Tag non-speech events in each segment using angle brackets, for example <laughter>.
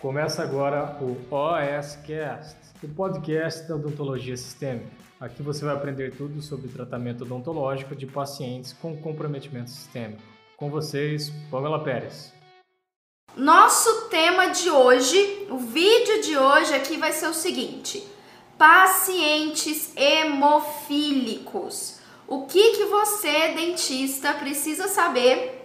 Começa agora o OSCast, o podcast da odontologia sistêmica. Aqui você vai aprender tudo sobre tratamento odontológico de pacientes com comprometimento sistêmico. Com vocês, Pamela Pérez. Nosso tema de hoje, o vídeo de hoje aqui vai ser o seguinte: pacientes hemofílicos. O que que você, dentista, precisa saber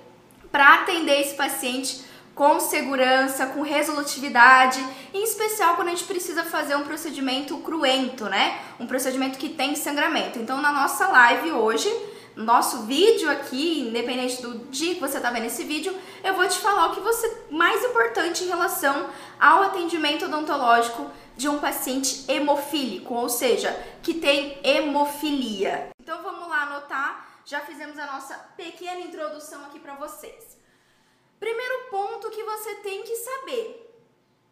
para atender esse paciente com segurança, com resolutividade, em especial quando a gente precisa fazer um procedimento cruento, né? Um procedimento que tem sangramento. Então, na nossa live hoje, nosso vídeo aqui, independente do dia que você está vendo esse vídeo, eu vou te falar o que você mais importante em relação ao atendimento odontológico de um paciente hemofílico, ou seja, que tem hemofilia. Então vamos lá anotar. Já fizemos a nossa pequena introdução aqui para vocês. Primeiro ponto que você tem que saber,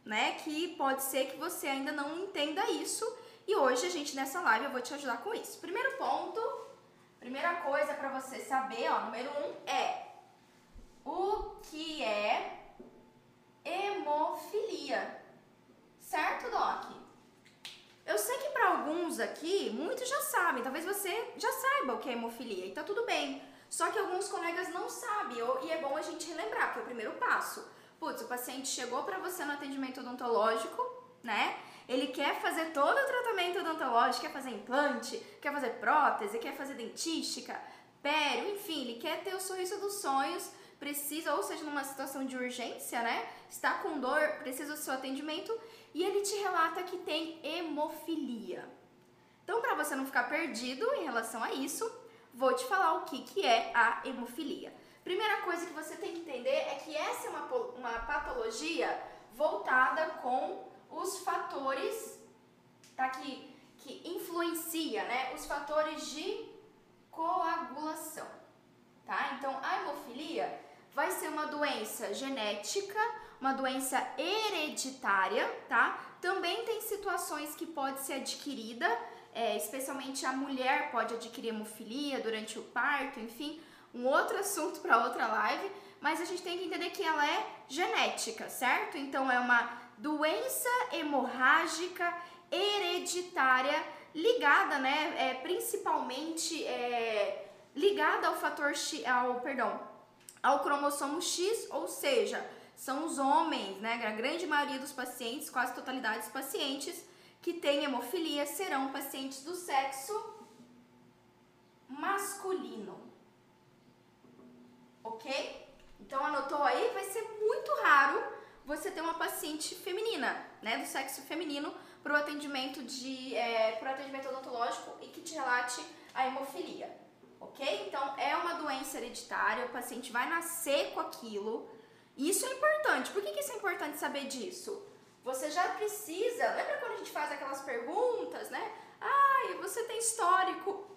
né? Que pode ser que você ainda não entenda isso e hoje a gente nessa live eu vou te ajudar com isso. Primeiro ponto, primeira coisa para você saber, ó, número um é o que é hemofilia, certo, Doc? Eu sei que para alguns aqui, muitos já sabem, talvez você já saiba o que é hemofilia e tá tudo bem. Só que alguns colegas não sabem e é bom a gente relembrar, porque é o primeiro passo. Putz, o paciente chegou para você no atendimento odontológico, né? Ele quer fazer todo o tratamento odontológico, quer fazer implante, quer fazer prótese, quer fazer dentística, pério, enfim, ele quer ter o sorriso dos sonhos, precisa, ou seja, numa situação de urgência, né? Está com dor, precisa do seu atendimento e ele te relata que tem hemofilia. Então, para você não ficar perdido em relação a isso, vou te falar o que, que é a hemofilia. Primeira coisa que você tem que entender é que essa é uma, uma patologia voltada com os fatores tá, que, que influencia, né? Os fatores de coagulação, tá? Então, a hemofilia vai ser uma doença genética, uma doença hereditária, tá? Também tem situações que pode ser adquirida, é, especialmente a mulher pode adquirir hemofilia durante o parto, enfim, um outro assunto para outra live, mas a gente tem que entender que ela é genética, certo? Então é uma doença hemorrágica hereditária ligada, né, é, principalmente é, ligada ao fator X, ao, perdão, ao cromossomo X, ou seja, são os homens, né, a grande maioria dos pacientes, quase totalidade dos pacientes, que têm hemofilia serão pacientes do sexo masculino. Ok? Então anotou aí? Vai ser muito raro você ter uma paciente feminina, né, do sexo feminino, para o atendimento de, é, para atendimento odontológico e que te relate a hemofilia, ok? Então é uma doença hereditária, o paciente vai nascer com aquilo. Isso é importante. Por que, que isso é importante saber disso? Você já precisa. Lembra quando a gente faz aquelas perguntas, né? Ai, você tem histórico.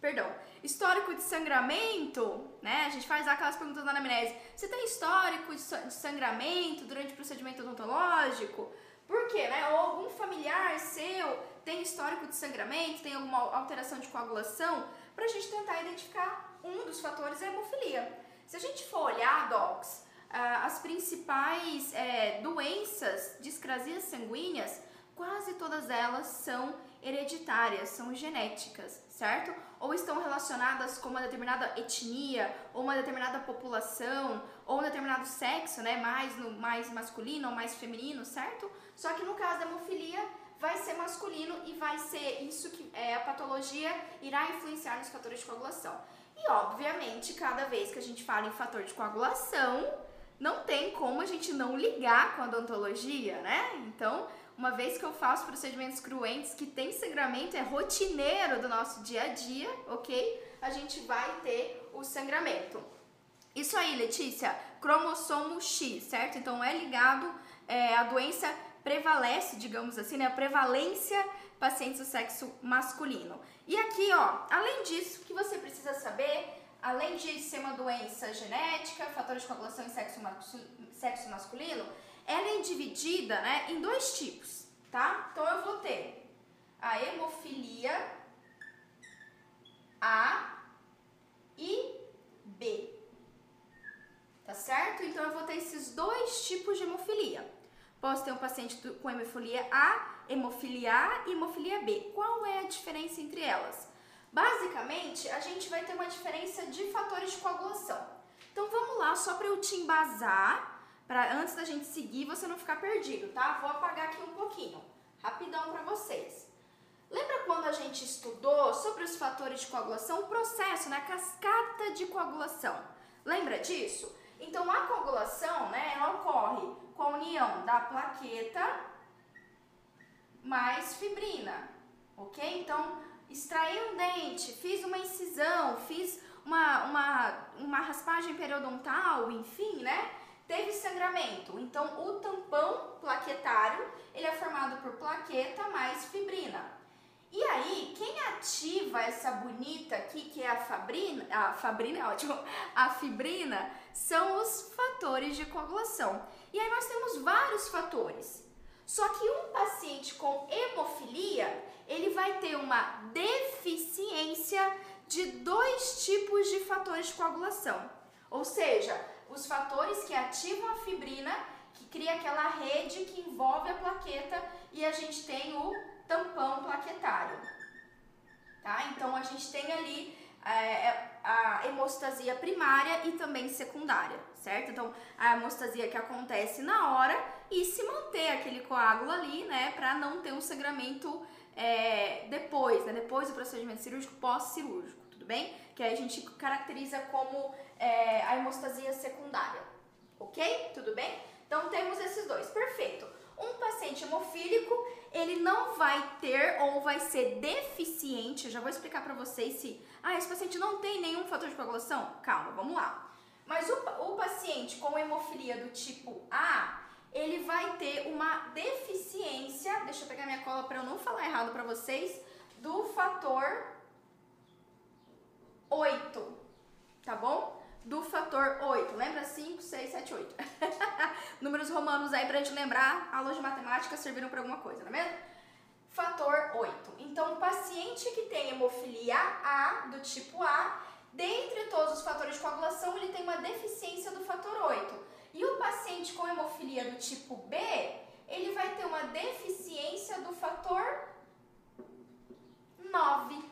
Perdão, histórico de sangramento, né? A gente faz aquelas perguntas na anamnese. Você tem histórico de sangramento durante o procedimento odontológico? Por quê, né? Ou algum familiar seu tem histórico de sangramento, tem alguma alteração de coagulação, para a gente tentar identificar um dos fatores é a hemofilia. Se a gente for olhar, docs, ah, as principais é, doenças, discrasias sanguíneas, quase todas elas são hereditárias, são genéticas, certo? Ou estão relacionadas com uma determinada etnia, ou uma determinada população, ou um determinado sexo, né? Mais, no, mais masculino ou mais feminino, certo? Só que no caso da hemofilia, vai ser masculino e vai ser isso que é, a patologia irá influenciar nos fatores de coagulação. E obviamente, cada vez que a gente fala em fator de coagulação, não tem como a gente não ligar com a odontologia, né? Então, uma vez que eu faço procedimentos cruentes que tem sangramento, é rotineiro do nosso dia a dia, ok? A gente vai ter o sangramento. Isso aí, Letícia, cromossomo X, certo? Então é ligado, é, a doença prevalece, digamos assim, né? A prevalência pacientes do sexo masculino. E aqui, ó, além disso, o que você precisa saber além de ser uma doença genética, fatores de coagulação em sexo, sexo masculino, ela é dividida né, em dois tipos, tá? Então eu vou ter a hemofilia A e B. Tá certo? Então eu vou ter esses dois tipos de hemofilia. posso ter um paciente com hemofilia A, hemofilia A e hemofilia B. Qual é a diferença entre elas? Basicamente, a gente vai ter uma diferença de fatores de coagulação. Então vamos lá, só para eu te embasar, para antes da gente seguir você não ficar perdido, tá? Vou apagar aqui um pouquinho, rapidão para vocês. Lembra quando a gente estudou sobre os fatores de coagulação, o processo, né, cascata de coagulação? Lembra disso? Então a coagulação, né, ela ocorre com a união da plaqueta mais fibrina, ok? Então extraí um dente, fiz uma incisão, fiz uma, uma, uma raspagem periodontal, enfim, né? Teve sangramento. Então, o tampão plaquetário, ele é formado por plaqueta mais fibrina. E aí, quem ativa essa bonita aqui, que é a fabrina, a fabrina é ótimo, <laughs> a fibrina, são os fatores de coagulação. E aí nós temos vários fatores. Só que um paciente com hemofilia, ele vai ter uma deficiência de dois tipos de fatores de coagulação. Ou seja, os fatores que ativam a fibrina, que cria aquela rede que envolve a plaqueta, e a gente tem o tampão plaquetário. Tá? Então a gente tem ali é, a hemostasia primária e também secundária, certo? Então a hemostasia que acontece na hora e se manter aquele coágulo ali, né, para não ter um sangramento é, depois, né, depois do procedimento cirúrgico, pós-cirúrgico, tudo bem? Que aí a gente caracteriza como é, a hemostasia secundária, ok? Tudo bem? Então temos esses dois, perfeito. Um paciente hemofílico, ele não vai ter ou vai ser deficiente, já vou explicar para vocês se, ah, esse paciente não tem nenhum fator de coagulação? Calma, vamos lá. Mas o, o paciente com hemofilia do tipo A, ele vai ter uma deficiência, deixa eu pegar minha cola para eu não falar errado para vocês, do fator 8, tá bom? Do fator 8, lembra? 5, 6, 7, 8. Números romanos aí pra gente lembrar, aulas de matemática serviram para alguma coisa, não é mesmo? Fator 8. Então, o paciente que tem hemofilia A, do tipo A, dentre todos os fatores de coagulação, ele tem uma deficiência do fator 8. E o paciente com hemofilia do tipo B, ele vai ter uma deficiência do fator 9.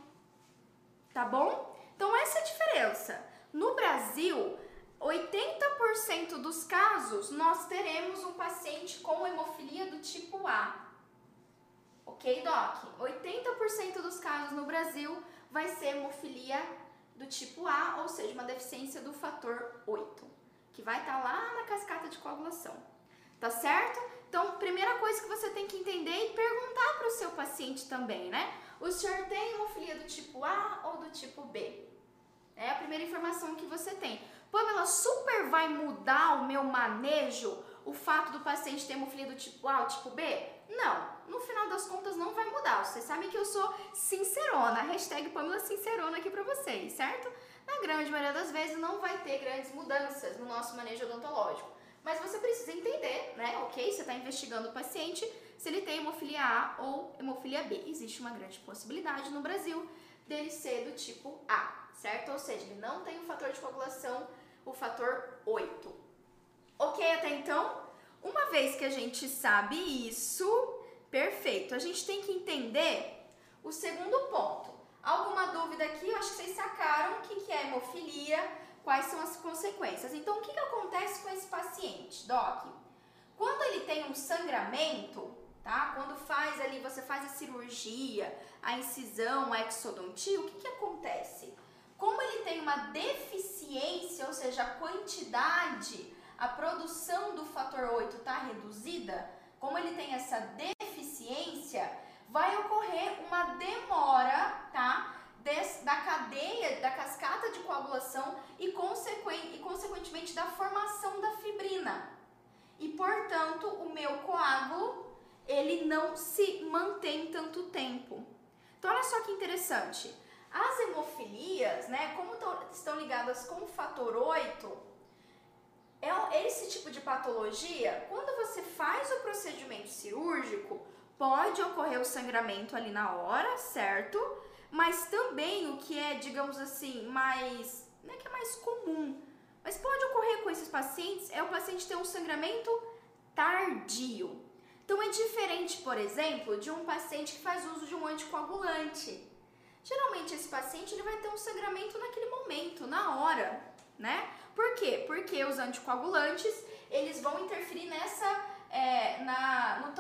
Tá bom? Então, essa é a diferença. No Brasil, 80% dos casos nós teremos um paciente com hemofilia do tipo A. Ok, Doc? 80% dos casos no Brasil vai ser hemofilia do tipo A, ou seja, uma deficiência do fator 8 que vai estar tá lá na cascata de coagulação. Tá certo? Então, primeira coisa que você tem que entender e perguntar para o seu paciente também, né? O senhor tem hemofilia do tipo A ou do tipo B? É a primeira informação que você tem. Pamela, super vai mudar o meu manejo o fato do paciente ter hemofilia do tipo A ou tipo B? Não, no final das contas não vai mudar. Vocês sabem que eu sou sincerona, hashtag Pamela Sincerona aqui pra vocês, certo? Na grande maioria das vezes não vai ter grandes mudanças no nosso manejo odontológico. Mas você precisa entender, né? Ok, você está investigando o paciente se ele tem hemofilia A ou hemofilia B. Existe uma grande possibilidade no Brasil dele ser do tipo A, certo? Ou seja, ele não tem o fator de coagulação, o fator 8. Ok até então? Uma vez que a gente sabe isso, perfeito. A gente tem que entender o segundo ponto. Alguma dúvida aqui? Eu acho que vocês sacaram o que é hemofilia, quais são as consequências. Então, o que, que acontece com esse paciente, Doc? Quando ele tem um sangramento, tá? Quando faz ali, você faz a cirurgia, a incisão, a exodontia, o que, que acontece? Como ele tem uma deficiência, ou seja, a quantidade, a produção do fator 8 está reduzida, como ele tem essa deficiência, vai ocorrer uma demora, tá? Des, da cadeia, da cascata de coagulação e, consequen, e, consequentemente, da formação da fibrina. E, portanto, o meu coágulo, ele não se mantém tanto tempo. Então, olha só que interessante. As hemofilias, né, como estão ligadas com o fator 8, é esse tipo de patologia, quando você faz o procedimento cirúrgico, pode ocorrer o sangramento ali na hora, certo? Mas também o que é, digamos assim, mais. Não é que é mais comum, mas pode ocorrer com esses pacientes é o paciente ter um sangramento tardio. Então é diferente, por exemplo, de um paciente que faz uso de um anticoagulante. Geralmente esse paciente ele vai ter um sangramento naquele momento, na hora, né? Por quê? Porque os anticoagulantes eles vão interferir nessa é, na, no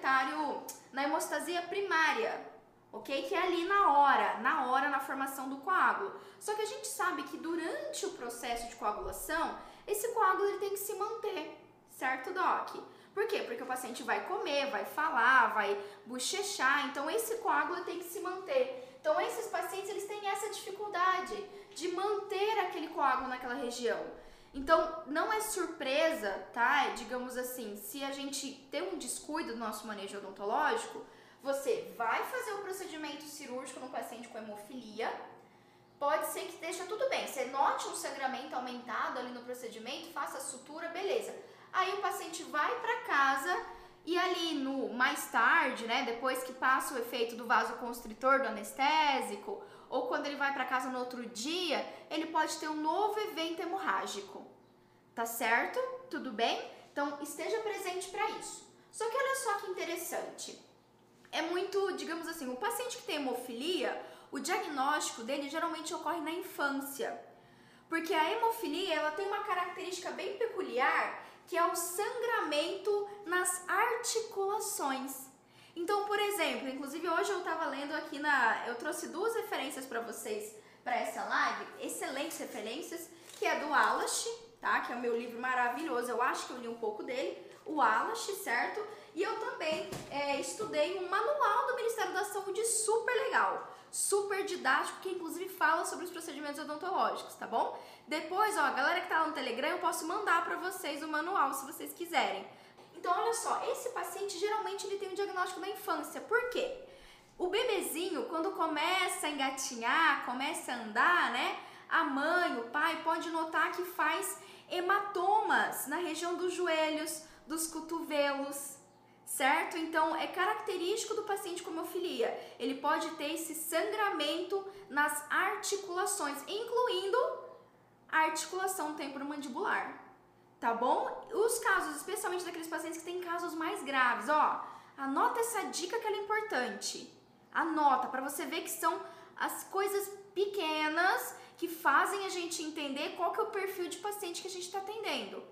plaquetário, na hemostasia primária, ok? Que é ali na hora, na hora na formação do coágulo. Só que a gente sabe que durante o processo de coagulação, esse coágulo ele tem que se manter, certo, Doc? Por quê? Porque o paciente vai comer, vai falar, vai bochechar, então esse coágulo tem que se manter. Então esses pacientes eles têm essa dificuldade de manter aquele coágulo naquela região. Então, não é surpresa, tá? Digamos assim, se a gente tem um descuido do nosso manejo odontológico, você vai fazer o procedimento cirúrgico no paciente com hemofilia. Pode ser que deixa tudo bem. Você note um sangramento aumentado ali no procedimento, faça a sutura, beleza. Aí o paciente vai para casa e ali no mais tarde, né, depois que passa o efeito do vasoconstritor do anestésico, ou quando ele vai para casa no outro dia, ele pode ter um novo evento hemorrágico. Tá certo? Tudo bem? Então esteja presente para isso. Só que olha só que interessante. É muito, digamos assim, o paciente que tem hemofilia, o diagnóstico dele geralmente ocorre na infância. Porque a hemofilia, ela tem uma característica bem peculiar, que é o sangramento nas articulações. Então, por exemplo, inclusive hoje eu estava lendo aqui na. Eu trouxe duas referências para vocês para essa live, excelentes referências, que é do Alash, tá? Que é o meu livro maravilhoso, eu acho que eu li um pouco dele, o Alash, certo? E eu também é, estudei um manual do Ministério da Saúde super legal, super didático, que inclusive fala sobre os procedimentos odontológicos, tá bom? Depois, ó, a galera que tá lá no Telegram, eu posso mandar para vocês o manual se vocês quiserem. Então, olha só, esse paciente geralmente ele tem um diagnóstico na infância. Por quê? O bebezinho, quando começa a engatinhar, começa a andar, né? A mãe, o pai pode notar que faz hematomas na região dos joelhos, dos cotovelos, certo? Então é característico do paciente com hemofilia. Ele pode ter esse sangramento nas articulações, incluindo a articulação temporomandibular tá bom? Os casos, especialmente daqueles pacientes que têm casos mais graves, ó, anota essa dica que ela é importante. Anota para você ver que são as coisas pequenas que fazem a gente entender qual que é o perfil de paciente que a gente está atendendo.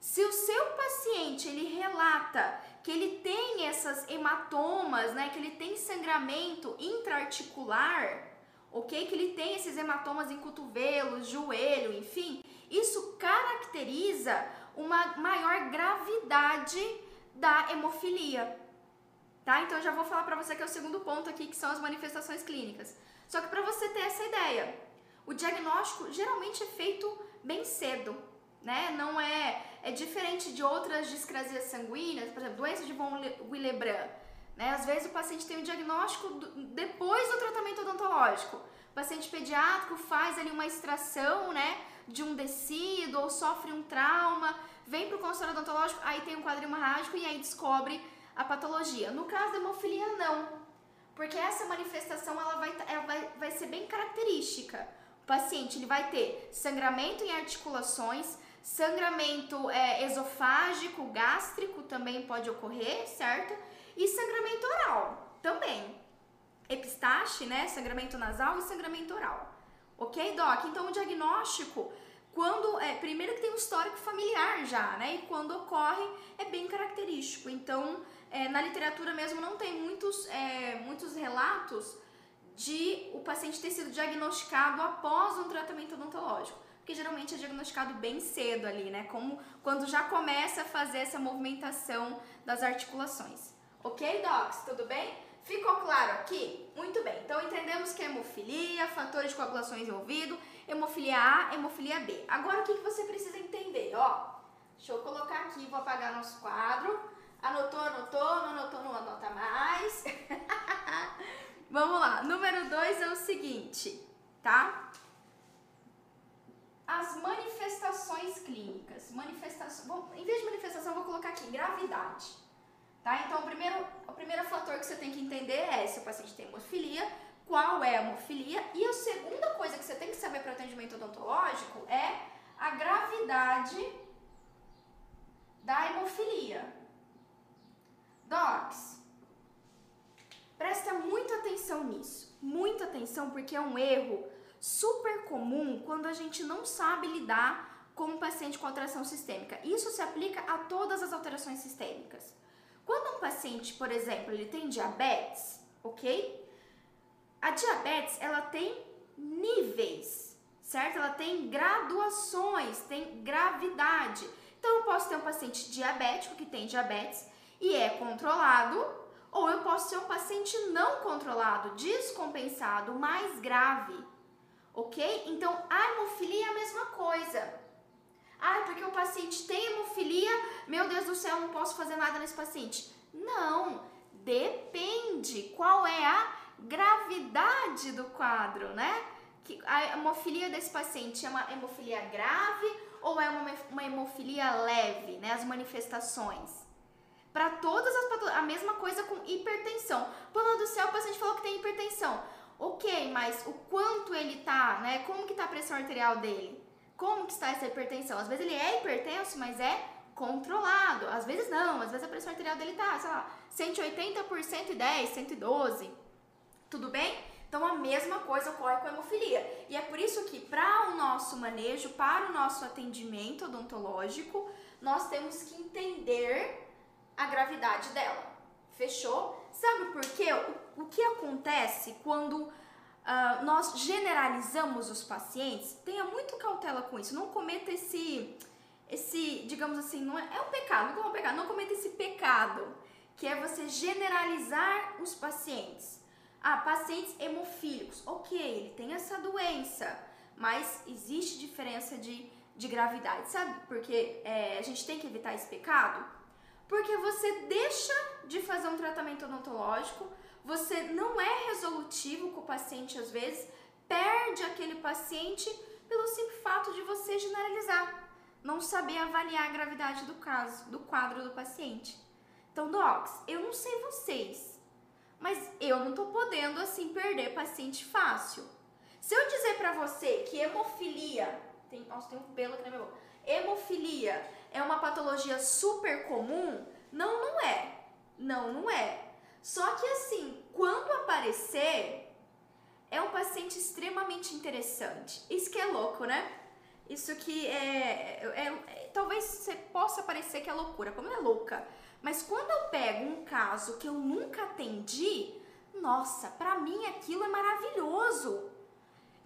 Se o seu paciente ele relata que ele tem essas hematomas, né, que ele tem sangramento intraarticular, ok? Que ele tem esses hematomas em cotovelos, joelho, enfim, isso caracteriza uma maior gravidade da hemofilia. Tá? Então eu já vou falar para você que é o segundo ponto aqui, que são as manifestações clínicas. Só que para você ter essa ideia, o diagnóstico geralmente é feito bem cedo, né? Não é é diferente de outras discrasias sanguíneas, por exemplo, doença de von Willebrand, né? Às vezes o paciente tem o diagnóstico depois do tratamento odontológico. O paciente pediátrico faz ali uma extração, né? De um decíduo ou sofre um trauma, vem para o consultório odontológico, aí tem um quadro hemorrágico e aí descobre a patologia. No caso da hemofilia, não. Porque essa manifestação ela vai, ela vai, vai ser bem característica. O paciente ele vai ter sangramento em articulações, sangramento é, esofágico, gástrico também pode ocorrer, certo? E sangramento oral também. Epistaxe, né? Sangramento nasal e sangramento oral. Ok, Doc? Então o diagnóstico, quando é, primeiro que tem um histórico familiar já, né? E quando ocorre é bem característico. Então, é, na literatura mesmo não tem muitos, é, muitos relatos de o paciente ter sido diagnosticado após um tratamento odontológico. Porque geralmente é diagnosticado bem cedo ali, né? Como quando já começa a fazer essa movimentação das articulações. Ok, Docs? Tudo bem? Ficou claro aqui? Muito bem. Então entendemos que é hemofilia, fatores de coagulação envolvido, hemofilia A, hemofilia B. Agora o que, que você precisa entender? Ó, deixa eu colocar aqui, vou apagar nosso quadro. Anotou, anotou, não anotou, não anota mais. <laughs> Vamos lá. Número 2 é o seguinte, tá? As manifestações clínicas. Manifestação, bom, em vez de manifestação, vou colocar aqui gravidade. Tá? Então, o primeiro, o primeiro fator que você tem que entender é se o paciente tem hemofilia, qual é a hemofilia, e a segunda coisa que você tem que saber para atendimento odontológico é a gravidade da hemofilia. Docs, presta muita atenção nisso, muita atenção porque é um erro super comum quando a gente não sabe lidar com um paciente com alteração sistêmica. Isso se aplica a todas as alterações sistêmicas. Quando um paciente, por exemplo, ele tem diabetes, ok? A diabetes, ela tem níveis, certo? Ela tem graduações, tem gravidade. Então, eu posso ter um paciente diabético que tem diabetes e é controlado, ou eu posso ter um paciente não controlado, descompensado, mais grave, ok? Então, a hemofilia é a mesma coisa. Ah, porque o paciente tem hemofilia, meu Deus do céu, não posso fazer nada nesse paciente. Não, depende qual é a gravidade do quadro, né? Que a hemofilia desse paciente é uma hemofilia grave ou é uma, uma hemofilia leve, né? As manifestações. Para todas as patologias, a mesma coisa com hipertensão. Pelo do céu, o paciente falou que tem hipertensão. Ok, mas o quanto ele tá, né? Como que tá a pressão arterial dele? Como que está essa hipertensão? Às vezes ele é hipertenso, mas é controlado. Às vezes não, às vezes a pressão arterial dele tá, sei lá, 180 por 110, 112. Tudo bem? Então a mesma coisa ocorre com a hemofilia. E é por isso que para o nosso manejo, para o nosso atendimento odontológico, nós temos que entender a gravidade dela. Fechou? Sabe por quê? O, o que acontece quando uh, nós generalizamos os pacientes, tenha muito cautela com isso. Não cometa esse, esse digamos assim, não é, é um pecado, não é um pecado, não cometa esse pecado, que é você generalizar os pacientes. Ah, pacientes hemofílicos, ok, ele tem essa doença, mas existe diferença de, de gravidade, sabe? Porque é, a gente tem que evitar esse pecado. Porque você deixa de fazer um tratamento odontológico você não é resolutivo com o paciente às vezes, perde aquele paciente pelo simples fato de você generalizar, não saber avaliar a gravidade do caso, do quadro do paciente. Então, docs, eu não sei vocês, mas eu não tô podendo assim perder paciente fácil. Se eu dizer para você que hemofilia, tem, nossa, tem um pelo aqui na minha boca. Hemofilia é uma patologia super comum? Não, não é. Não, não é. Só que assim, quando aparecer, é um paciente extremamente interessante. Isso que é louco, né? Isso que é, é, é, Talvez você possa parecer que é loucura, como é louca. Mas quando eu pego um caso que eu nunca atendi, nossa, pra mim aquilo é maravilhoso.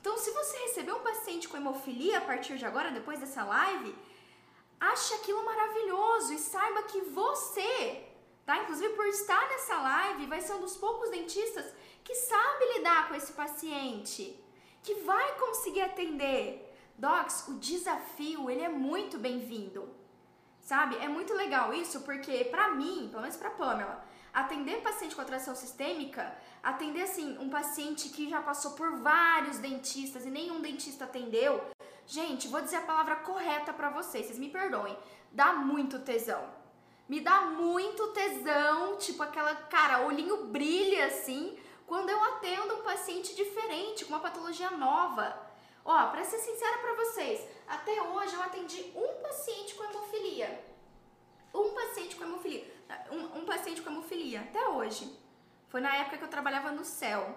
Então, se você recebeu um paciente com hemofilia a partir de agora, depois dessa live, ache aquilo maravilhoso e saiba que você tá? Inclusive por estar nessa live, vai ser um dos poucos dentistas que sabe lidar com esse paciente, que vai conseguir atender. Docs, o desafio, ele é muito bem-vindo. Sabe? É muito legal isso porque para mim, pelo menos para Pamela, atender paciente com atração sistêmica, atender assim um paciente que já passou por vários dentistas e nenhum dentista atendeu, gente, vou dizer a palavra correta para vocês, vocês me perdoem, dá muito tesão me dá muito tesão, tipo aquela, cara, olhinho brilha assim, quando eu atendo um paciente diferente, com uma patologia nova. Ó, pra ser sincera pra vocês, até hoje eu atendi um paciente com hemofilia. Um paciente com hemofilia. Um, um paciente com hemofilia, até hoje. Foi na época que eu trabalhava no céu.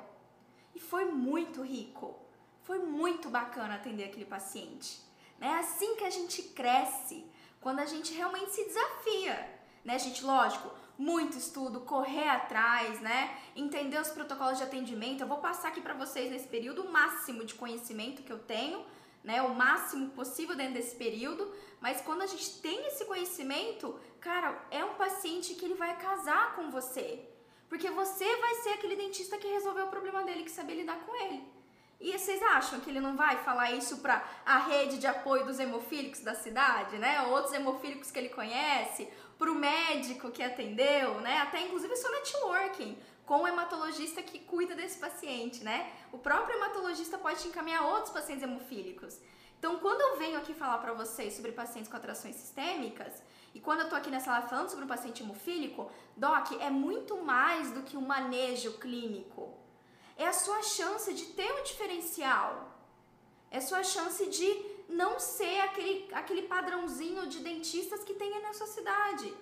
E foi muito rico. Foi muito bacana atender aquele paciente. É assim que a gente cresce, quando a gente realmente se desafia né, gente? Lógico, muito estudo, correr atrás, né? Entender os protocolos de atendimento. Eu vou passar aqui para vocês nesse período o máximo de conhecimento que eu tenho, né? O máximo possível dentro desse período. Mas quando a gente tem esse conhecimento, cara, é um paciente que ele vai casar com você. Porque você vai ser aquele dentista que resolveu o problema dele, que sabe lidar com ele. E vocês acham que ele não vai falar isso para a rede de apoio dos hemofílicos da cidade, né? Outros hemofílicos que ele conhece, para o médico que atendeu, né? Até inclusive seu networking com o hematologista que cuida desse paciente, né? O próprio hematologista pode te encaminhar outros pacientes hemofílicos. Então, quando eu venho aqui falar para vocês sobre pacientes com atrações sistêmicas, e quando eu tô aqui nessa live falando sobre um paciente hemofílico, doc, é muito mais do que um manejo clínico. É a sua chance de ter um diferencial. É a sua chance de não ser aquele, aquele padrãozinho de dentistas que tem aí na sua cidade,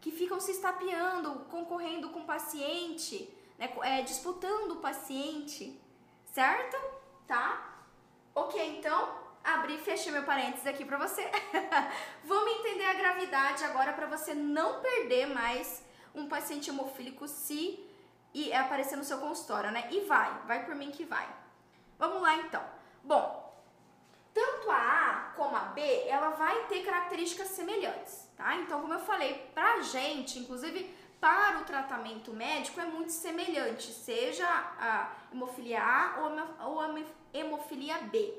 que ficam se estapeando, concorrendo com o paciente, né, é, disputando o paciente, certo? Tá? Ok, então, abri e fechei meu parênteses aqui pra você. <laughs> Vamos entender a gravidade agora para você não perder mais um paciente hemofílico se e aparecer no seu consultório, né? E vai, vai por mim que vai. Vamos lá então. Bom, tanto a A como a B, ela vai ter características semelhantes, tá? Então, como eu falei, pra gente, inclusive para o tratamento médico, é muito semelhante, seja a hemofilia A ou a hemofilia B.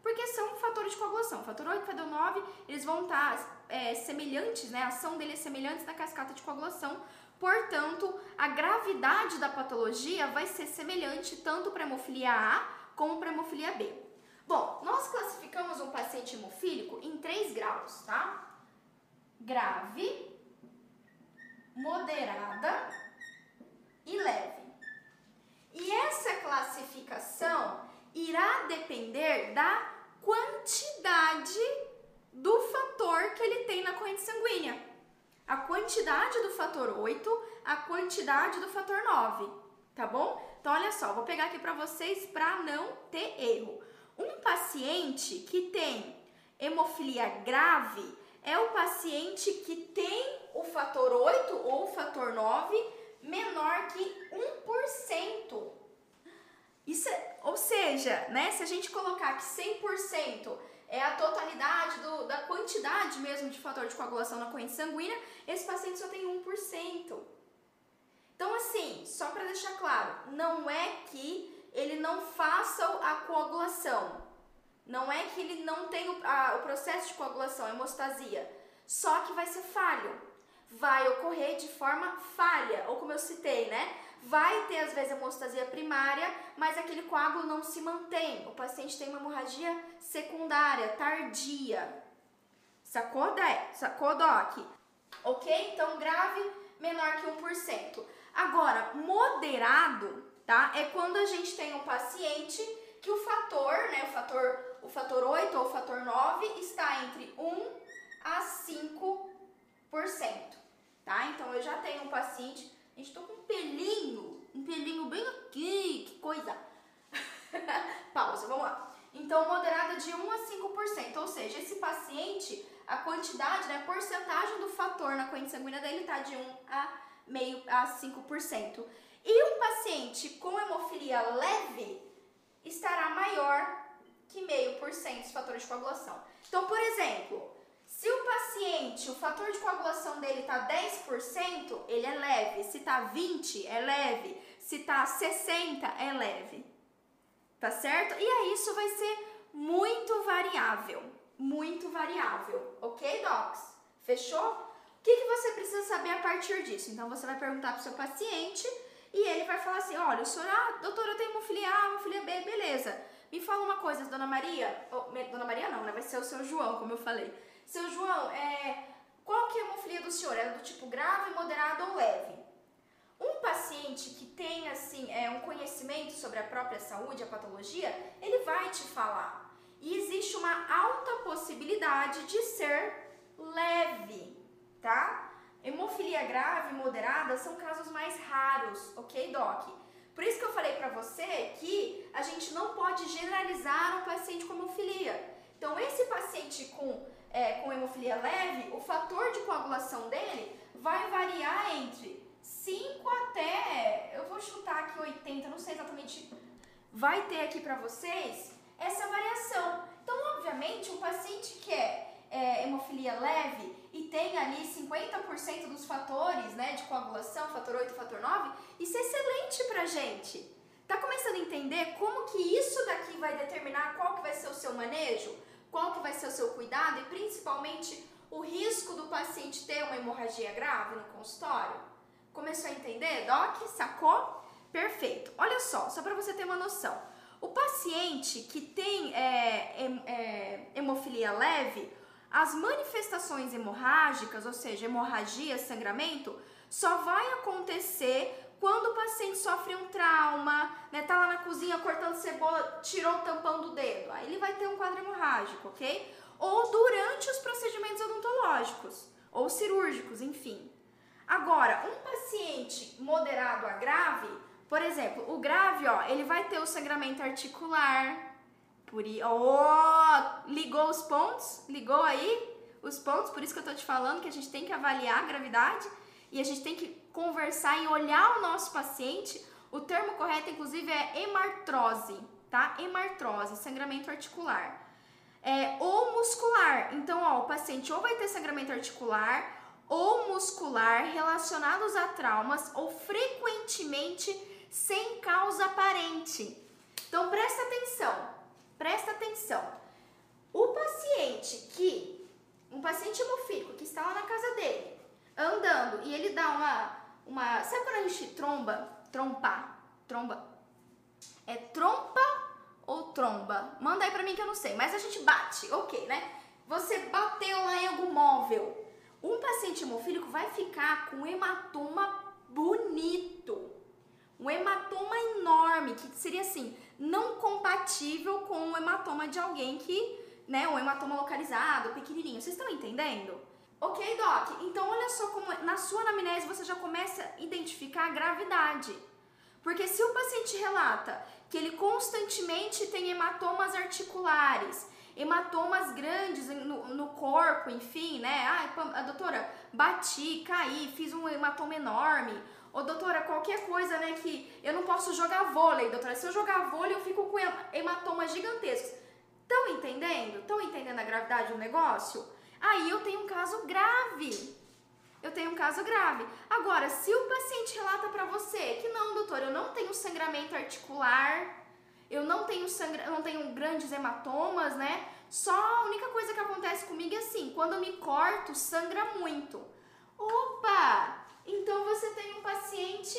Porque são fatores de coagulação. Fator 8 e fator 9, eles vão estar é, semelhantes, né? A ação deles é semelhante na cascata de coagulação. Portanto, a gravidade da patologia vai ser semelhante tanto para hemofilia A como para hemofilia B. Bom, nós classificamos um paciente hemofílico em três graus, tá? Grave, moderada e leve. E essa classificação irá depender da quantidade do fator que ele tem na corrente sanguínea. A quantidade do fator 8, a quantidade do fator 9, tá bom? Então olha só, vou pegar aqui para vocês para não ter erro. Um paciente que tem hemofilia grave é o paciente que tem o fator 8 ou o fator 9 menor que 1%. Isso é, ou seja, né, se a gente colocar que 100% é a totalidade do, da quantidade mesmo de fator de coagulação na corrente sanguínea, esse paciente só tem 1%. Então, assim, só para deixar claro, não é que ele não faça a coagulação. Não é que ele não tenha o, a, o processo de coagulação, hemostasia. Só que vai ser falho. Vai ocorrer de forma falha, ou como eu citei, né? Vai ter às vezes hemostasia primária, mas aquele coágulo não se mantém. O paciente tem uma hemorragia secundária, tardia. Sacou, Dé? Sacou, Doc? Ok? Então, grave, menor que 1%. Agora, moderado tá? É quando a gente tem um paciente que o fator, né, o fator, o fator 8 ou o fator 9 está entre 1 a 5%, tá? Então eu já tenho um paciente, a gente tô com um pelinho, um pelinho bem aqui, que coisa. <laughs> Pausa, vamos lá. Então, moderada de 1 a 5%, ou seja, esse paciente, a quantidade, né, a porcentagem do fator na corrente sanguínea dele tá de 1 a meio a 5%. E um paciente com hemofilia leve estará maior que meio por cento dos fatores de coagulação. Então, por exemplo, se o paciente, o fator de coagulação dele está 10%, ele é leve. Se está 20, é leve. Se está 60, é leve. Tá certo? E aí isso vai ser muito variável. Muito variável. Ok, docs? Fechou? O que, que você precisa saber a partir disso? Então, você vai perguntar para o seu paciente e ele vai falar assim: olha, o senhor, ah, eu tenho hemofilia A, hemofilia B, beleza. Me fala uma coisa, dona Maria. Dona Maria não, né? Vai ser o seu João, como eu falei. Seu João, é, qual que é a hemofilia do senhor? É do tipo grave, moderado ou leve? Um paciente que tem assim é, um conhecimento sobre a própria saúde, a patologia, ele vai te falar. E existe uma alta possibilidade de ser leve, tá? Hemofilia grave e moderada são casos mais raros, ok, Doc? Por isso que eu falei para você que a gente não pode generalizar um paciente com hemofilia. Então, esse paciente com, é, com hemofilia leve, o fator de coagulação dele vai variar entre 5 até, eu vou chutar aqui 80, não sei exatamente, vai ter aqui para vocês essa variação. Então, obviamente, um paciente que é é, hemofilia leve e tem ali 50% dos fatores né, de coagulação, fator 8 e fator 9, isso é excelente pra gente. Tá começando a entender como que isso daqui vai determinar qual que vai ser o seu manejo, qual que vai ser o seu cuidado e principalmente o risco do paciente ter uma hemorragia grave no consultório? Começou a entender, Doc? Sacou? Perfeito. Olha só, só para você ter uma noção. O paciente que tem é, é, hemofilia leve, as manifestações hemorrágicas, ou seja, hemorragia, sangramento, só vai acontecer quando o paciente sofre um trauma, né, tá lá na cozinha cortando cebola, tirou o tampão do dedo, aí ele vai ter um quadro hemorrágico, ok? Ou durante os procedimentos odontológicos ou cirúrgicos, enfim. Agora, um paciente moderado a grave, por exemplo, o grave, ó, ele vai ter o sangramento articular. Por i... oh, ligou os pontos? Ligou aí os pontos? Por isso que eu tô te falando que a gente tem que avaliar a gravidade e a gente tem que conversar e olhar o nosso paciente. O termo correto, inclusive, é hemartrose, tá? Hemartrose, sangramento articular. É, ou muscular. Então, ó, o paciente ou vai ter sangramento articular ou muscular relacionados a traumas ou frequentemente sem causa aparente. Então, presta atenção, presta atenção. O paciente que, um paciente hemofílico que está lá na casa dele, andando e ele dá uma, uma sabe quando a gente tromba, trompar, tromba, é trompa ou tromba? Manda aí pra mim que eu não sei, mas a gente bate, ok, né? Você bateu lá em algum móvel. Um paciente hemofílico vai ficar com um hematoma bonito. Um hematoma enorme, que seria assim, não compatível com o hematoma de alguém que, né, um hematoma localizado, pequenininho. Vocês estão entendendo? Ok, Doc, então olha só como na sua anamnese você já começa a identificar a gravidade. Porque se o paciente relata que ele constantemente tem hematomas articulares, hematomas grandes no, no corpo, enfim, né? Ah, doutora, bati, caí, fiz um hematoma enorme. Ô, doutora, qualquer coisa, né, que eu não posso jogar vôlei, doutora. Se eu jogar vôlei, eu fico com hematomas gigantescos. Estão entendendo? Estão entendendo a gravidade do negócio? aí eu tenho um caso grave. Eu tenho um caso grave. Agora, se o paciente relata para você que não, doutor, eu não tenho sangramento articular, eu não tenho sangra, não tenho grandes hematomas, né? Só a única coisa que acontece comigo é assim, quando eu me corto, sangra muito. Opa! Então você tem um paciente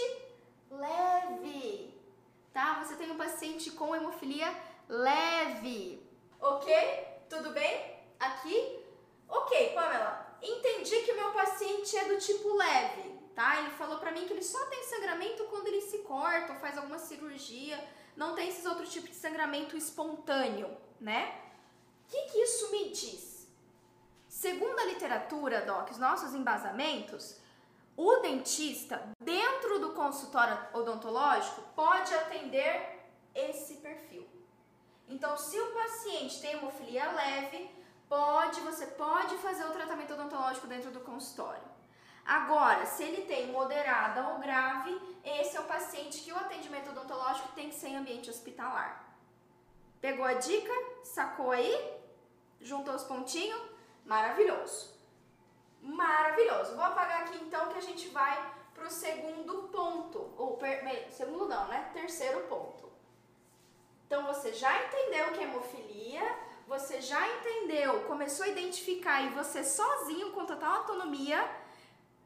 leve, tá? Você tem um paciente com hemofilia leve. OK? Tudo bem? Aqui Ok, Pamela, entendi que meu paciente é do tipo leve, tá? Ele falou pra mim que ele só tem sangramento quando ele se corta ou faz alguma cirurgia, não tem esses outros tipos de sangramento espontâneo, né? O que, que isso me diz? Segundo a literatura, Doc, os nossos embasamentos, o dentista, dentro do consultório odontológico, pode atender esse perfil. Então, se o paciente tem hemofilia leve, pode, você pode fazer o tratamento odontológico dentro do consultório. Agora, se ele tem moderada ou grave, esse é o paciente que o atendimento odontológico tem que ser em ambiente hospitalar. Pegou a dica? Sacou aí? Juntou os pontinhos? Maravilhoso. Maravilhoso. Vou apagar aqui então que a gente vai para o segundo ponto. Ou, per, segundo não, né? Terceiro ponto. Então, você já entendeu o que é hemofilia, você já entendeu, começou a identificar e você sozinho, com total autonomia,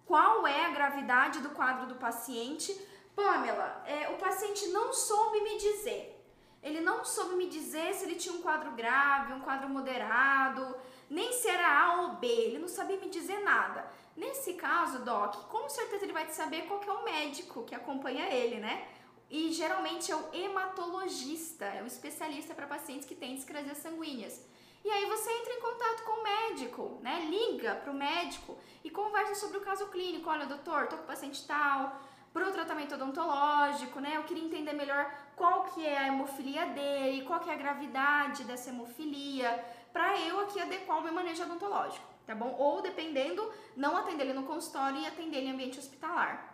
qual é a gravidade do quadro do paciente. Pamela, é, o paciente não soube me dizer. Ele não soube me dizer se ele tinha um quadro grave, um quadro moderado, nem se era A ou B, ele não sabia me dizer nada. Nesse caso, Doc, com certeza ele vai te saber qual é o médico que acompanha ele, né? E geralmente é o hematologista, é o especialista para pacientes que têm discrasias sanguíneas. E aí você entra em contato com o médico, né? Liga para o médico e conversa sobre o caso clínico. Olha, doutor, tô com o paciente tal, para o tratamento odontológico, né? Eu queria entender melhor qual que é a hemofilia dele, qual que é a gravidade dessa hemofilia, para eu aqui adequar o meu manejo odontológico, tá bom? Ou dependendo, não atender ele no consultório e atender ele em ambiente hospitalar.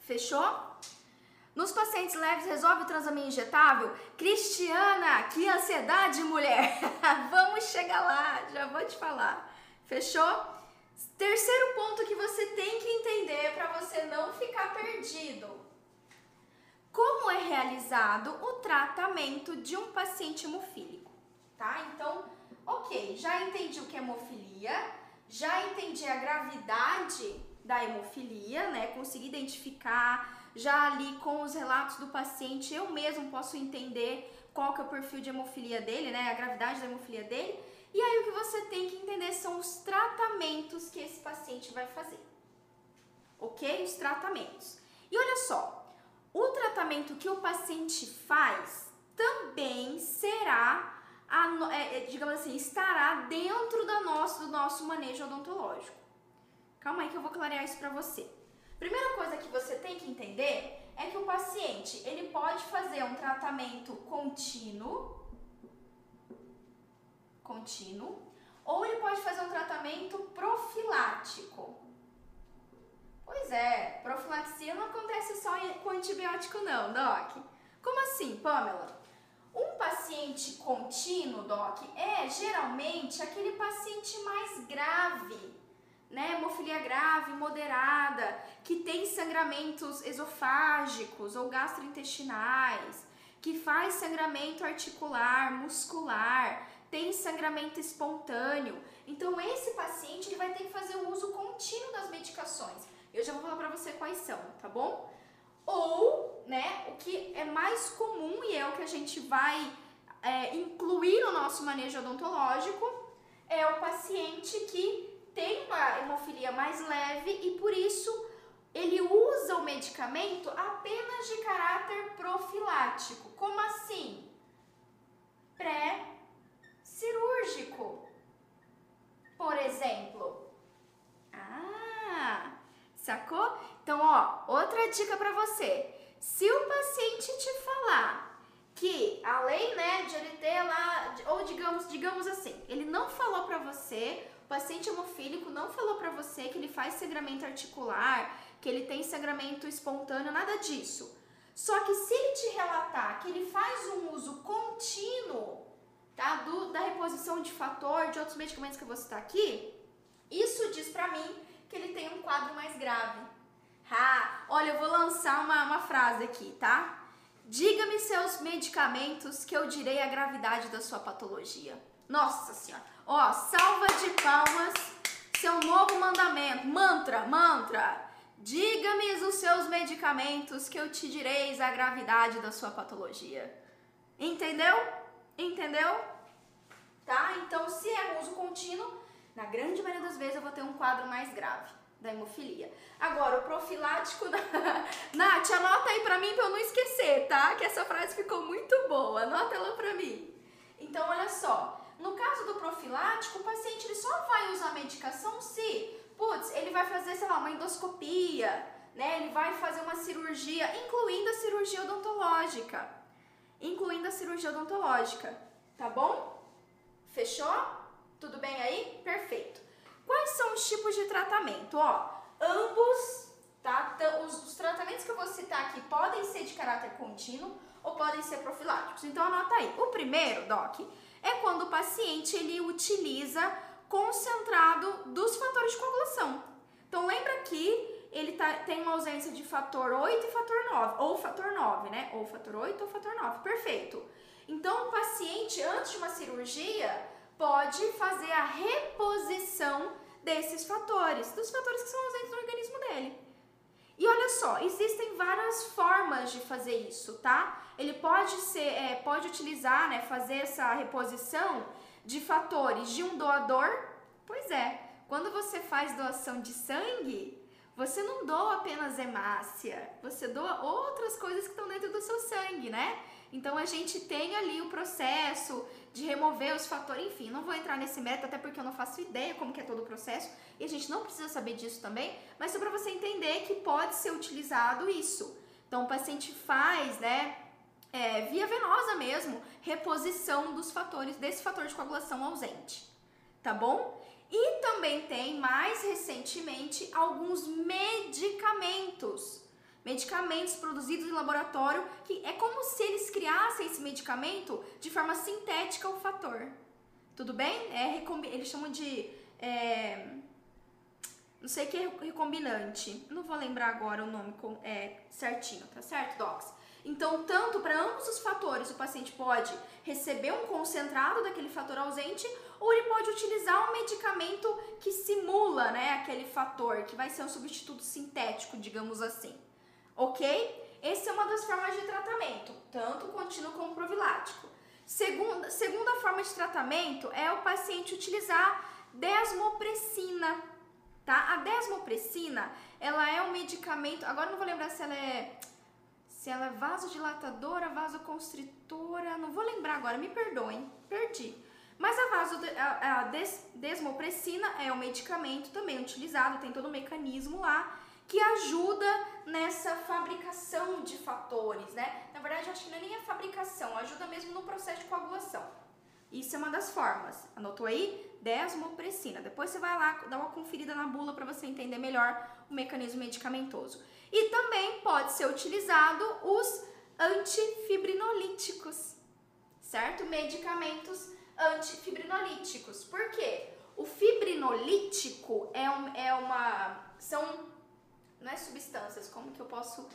Fechou? Nos pacientes leves, resolve o transamin injetável? Cristiana, que ansiedade, mulher! <laughs> Vamos chegar lá, já vou te falar. Fechou? Terceiro ponto que você tem que entender para você não ficar perdido. Como é realizado o tratamento de um paciente hemofílico? Tá? Então, ok, já entendi o que é hemofilia, já entendi a gravidade da hemofilia, né? Consegui identificar já ali com os relatos do paciente, eu mesmo posso entender qual que é o perfil de hemofilia dele, né, a gravidade da hemofilia dele. E aí o que você tem que entender são os tratamentos que esse paciente vai fazer. OK? Os tratamentos. E olha só, o tratamento que o paciente faz também será, a, é, é, digamos assim, estará dentro da nosso, do nosso manejo odontológico. Calma aí que eu vou clarear isso para você. Primeira coisa que você tem que entender é que o paciente ele pode fazer um tratamento contínuo, contínuo, ou ele pode fazer um tratamento profilático. Pois é, profilaxia não acontece só com antibiótico não, Doc. Como assim, Pamela? Um paciente contínuo, Doc, é geralmente aquele paciente mais grave, né? Hemofilia grave, moderada, que tem sangramentos esofágicos ou gastrointestinais, que faz sangramento articular, muscular, tem sangramento espontâneo. Então esse paciente ele vai ter que fazer o uso contínuo das medicações. Eu já vou falar para você quais são, tá bom? Ou, né, o que é mais comum e é o que a gente vai é, incluir no nosso manejo odontológico é o paciente que tem uma hemofilia mais leve e por isso ele usa o medicamento apenas de caráter profilático. Como assim? Pré-cirúrgico. Por exemplo. Ah, Sacou? Então, ó, outra dica para você. Se o paciente te falar que além, né, de ele ter lá, ou digamos, digamos assim, ele não falou para você, o paciente hemofílico não falou para você que ele faz sangramento articular, que ele tem sangramento espontâneo, nada disso. Só que se ele te relatar que ele faz um uso contínuo, tá, do, da reposição de fator, de outros medicamentos que eu vou citar aqui, isso diz para mim que ele tem um quadro mais grave. Ah, olha, eu vou lançar uma, uma frase aqui, tá? Diga-me seus medicamentos que eu direi a gravidade da sua patologia. Nossa senhora. Ó, salva de palmas, seu novo mandamento, mantra, mantra. Diga-me os seus medicamentos que eu te direis a gravidade da sua patologia. Entendeu? Entendeu? Tá? Então, se é uso contínuo, na grande maioria das vezes eu vou ter um quadro mais grave da hemofilia. Agora, o profilático <laughs> da... Nath, anota aí pra mim pra eu não esquecer, tá? Que essa frase ficou muito boa. Anota ela pra mim. Então, olha só. No caso do profilático, o paciente ele só vai usar medicação se, putz, ele vai fazer, sei lá, uma endoscopia, né? Ele vai fazer uma cirurgia, incluindo a cirurgia odontológica. Incluindo a cirurgia odontológica, tá bom? Fechou? Tudo bem aí? Perfeito. Quais são os tipos de tratamento? Ó, ambos, tá? Os, os tratamentos que eu vou citar aqui podem ser de caráter contínuo ou podem ser profiláticos. Então anota aí. O primeiro, doc, é quando o paciente ele utiliza concentrado dos fatores de coagulação. Então lembra que ele tá, tem uma ausência de fator 8 e fator 9, ou fator 9, né? Ou fator 8 ou fator 9. Perfeito. Então o paciente antes de uma cirurgia, pode fazer a reposição desses fatores, dos fatores que são ausentes no organismo dele. E olha só, existem várias formas de fazer isso, tá? Ele pode ser, é, pode utilizar, né, fazer essa reposição de fatores de um doador. Pois é, quando você faz doação de sangue, você não doa apenas hemácia, você doa outras coisas que estão dentro do seu sangue, né? Então a gente tem ali o processo de remover os fatores, enfim, não vou entrar nesse método até porque eu não faço ideia como que é todo o processo e a gente não precisa saber disso também, mas só para você entender que pode ser utilizado isso. Então o paciente faz, né, é, via venosa mesmo, reposição dos fatores, desse fator de coagulação ausente, tá bom? E também tem, mais recentemente, alguns medicamentos medicamentos produzidos em laboratório, que é como se eles criassem esse medicamento de forma sintética o fator. Tudo bem? É, eles chamam de. É, não sei que é recombinante. Não vou lembrar agora o nome é, certinho, tá certo, Docs? Então, tanto para ambos os fatores, o paciente pode receber um concentrado daquele fator ausente ou ele pode utilizar um medicamento que simula né, aquele fator, que vai ser um substituto sintético, digamos assim ok? Essa é uma das formas de tratamento, tanto contínuo como profilático. Segunda, segunda forma de tratamento é o paciente utilizar desmopressina, tá? A desmopressina, ela é um medicamento, agora não vou lembrar se ela é Se ela é vasodilatadora, vasoconstritora, não vou lembrar agora, me perdoem, perdi. Mas a, vaso, a, a des, desmopressina é um medicamento também utilizado, tem todo um mecanismo lá que ajuda nessa fabricação de fatores, né? Na verdade, acho que não é nem a fabricação, ajuda mesmo no processo de coagulação. Isso é uma das formas. Anotou aí? Desmopressina. Depois você vai lá dar uma conferida na bula para você entender melhor o mecanismo medicamentoso. E também pode ser utilizado os antifibrinolíticos, certo? Medicamentos antifibrinolíticos. Por quê? O fibrinolítico é, um, é uma. São. Não é substâncias, como que eu posso.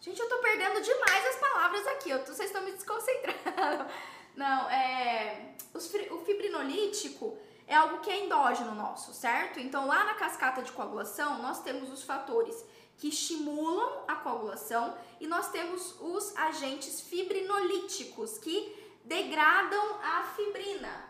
Gente, eu tô perdendo demais as palavras aqui, eu tô, vocês estão me desconcentrando. <laughs> Não, é. Os, o fibrinolítico é algo que é endógeno nosso, certo? Então, lá na cascata de coagulação, nós temos os fatores que estimulam a coagulação e nós temos os agentes fibrinolíticos que degradam a fibrina.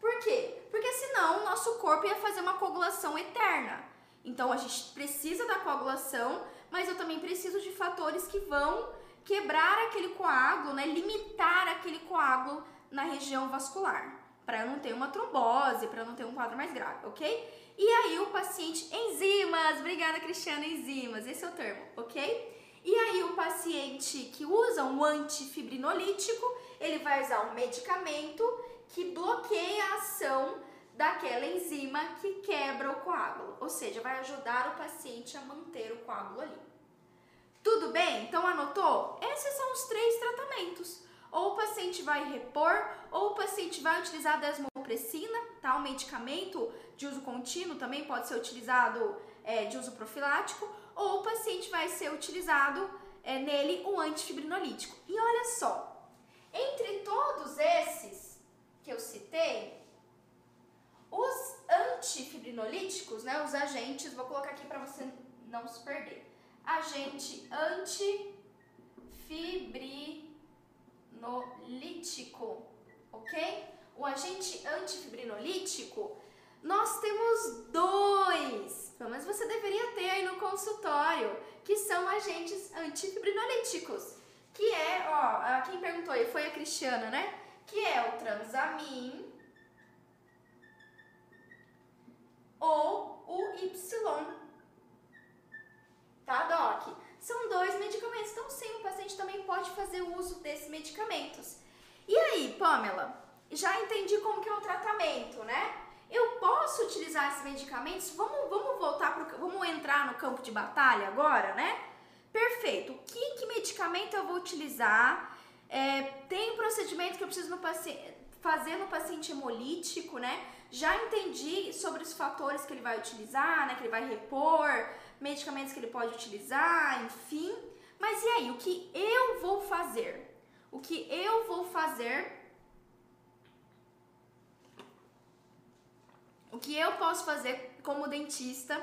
Por quê? Porque senão o nosso corpo ia fazer uma coagulação eterna. Então a gente precisa da coagulação, mas eu também preciso de fatores que vão quebrar aquele coágulo, né, limitar aquele coágulo na região vascular, para eu não ter uma trombose, para não ter um quadro mais grave, ok? E aí o paciente, enzimas, obrigada Cristiana, enzimas, esse é o termo, ok? E aí o paciente que usa um antifibrinolítico, ele vai usar um medicamento que bloqueia a ação daquela enzima que quebra o coágulo, ou seja, vai ajudar o paciente a manter o coágulo ali. Tudo bem? Então anotou? Esses são os três tratamentos. Ou o paciente vai repor, ou o paciente vai utilizar a desmopressina, tá? Um medicamento de uso contínuo também pode ser utilizado é, de uso profilático, ou o paciente vai ser utilizado é, nele o antifibrinolítico. E olha só, entre todos esses que eu citei, os antifibrinolíticos, né, os agentes, vou colocar aqui para você não se perder. Agente antifibrinolítico, ok? O agente antifibrinolítico nós temos dois, mas você deveria ter aí no consultório, que são agentes antifibrinolíticos, que é, ó, quem perguntou aí foi a Cristiana, né? Que é o transamin ou o Y. Tá, Doc? São dois medicamentos, então sim, o paciente também pode fazer uso desses medicamentos. E aí, Pamela? Já entendi como que é o tratamento, né? Eu posso utilizar esses medicamentos? Vamos, vamos voltar para vamos entrar no campo de batalha agora, né? Perfeito. Que, que medicamento eu vou utilizar? É, tem procedimento que eu preciso no fazer no paciente hemolítico, né? Já entendi sobre os fatores que ele vai utilizar, né? Que ele vai repor, medicamentos que ele pode utilizar, enfim. Mas e aí, o que eu vou fazer? O que eu vou fazer O que eu posso fazer como dentista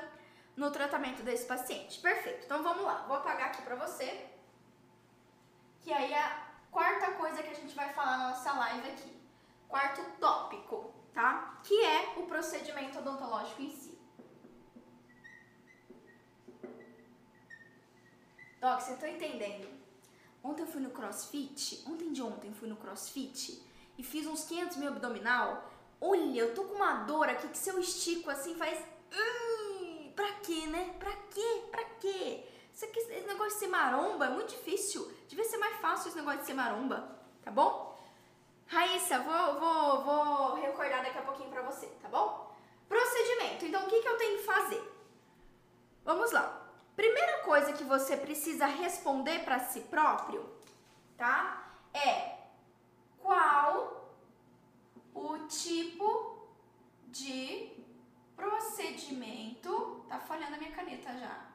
no tratamento desse paciente? Perfeito. Então vamos lá. Vou apagar aqui pra você. Que aí é a quarta coisa que a gente vai falar na nossa live aqui. Quarto tópico, tá? Que é o procedimento odontológico em si. Doc, você tá entendendo? Ontem eu fui no crossfit, ontem de ontem fui no crossfit e fiz uns 500 mil abdominal Olha, eu tô com uma dor aqui que se eu estico assim faz. Pra quê, né? Pra quê? Pra quê? Esse negócio de ser maromba é muito difícil. Devia ser mais fácil esse negócio de ser maromba, tá bom? Raíssa, vou, vou, vou recordar daqui a pouquinho pra você, tá bom? Procedimento. Então, o que, que eu tenho que fazer? Vamos lá. Primeira coisa que você precisa responder para si próprio, tá? É qual o tipo de procedimento. Tá falhando a minha caneta já.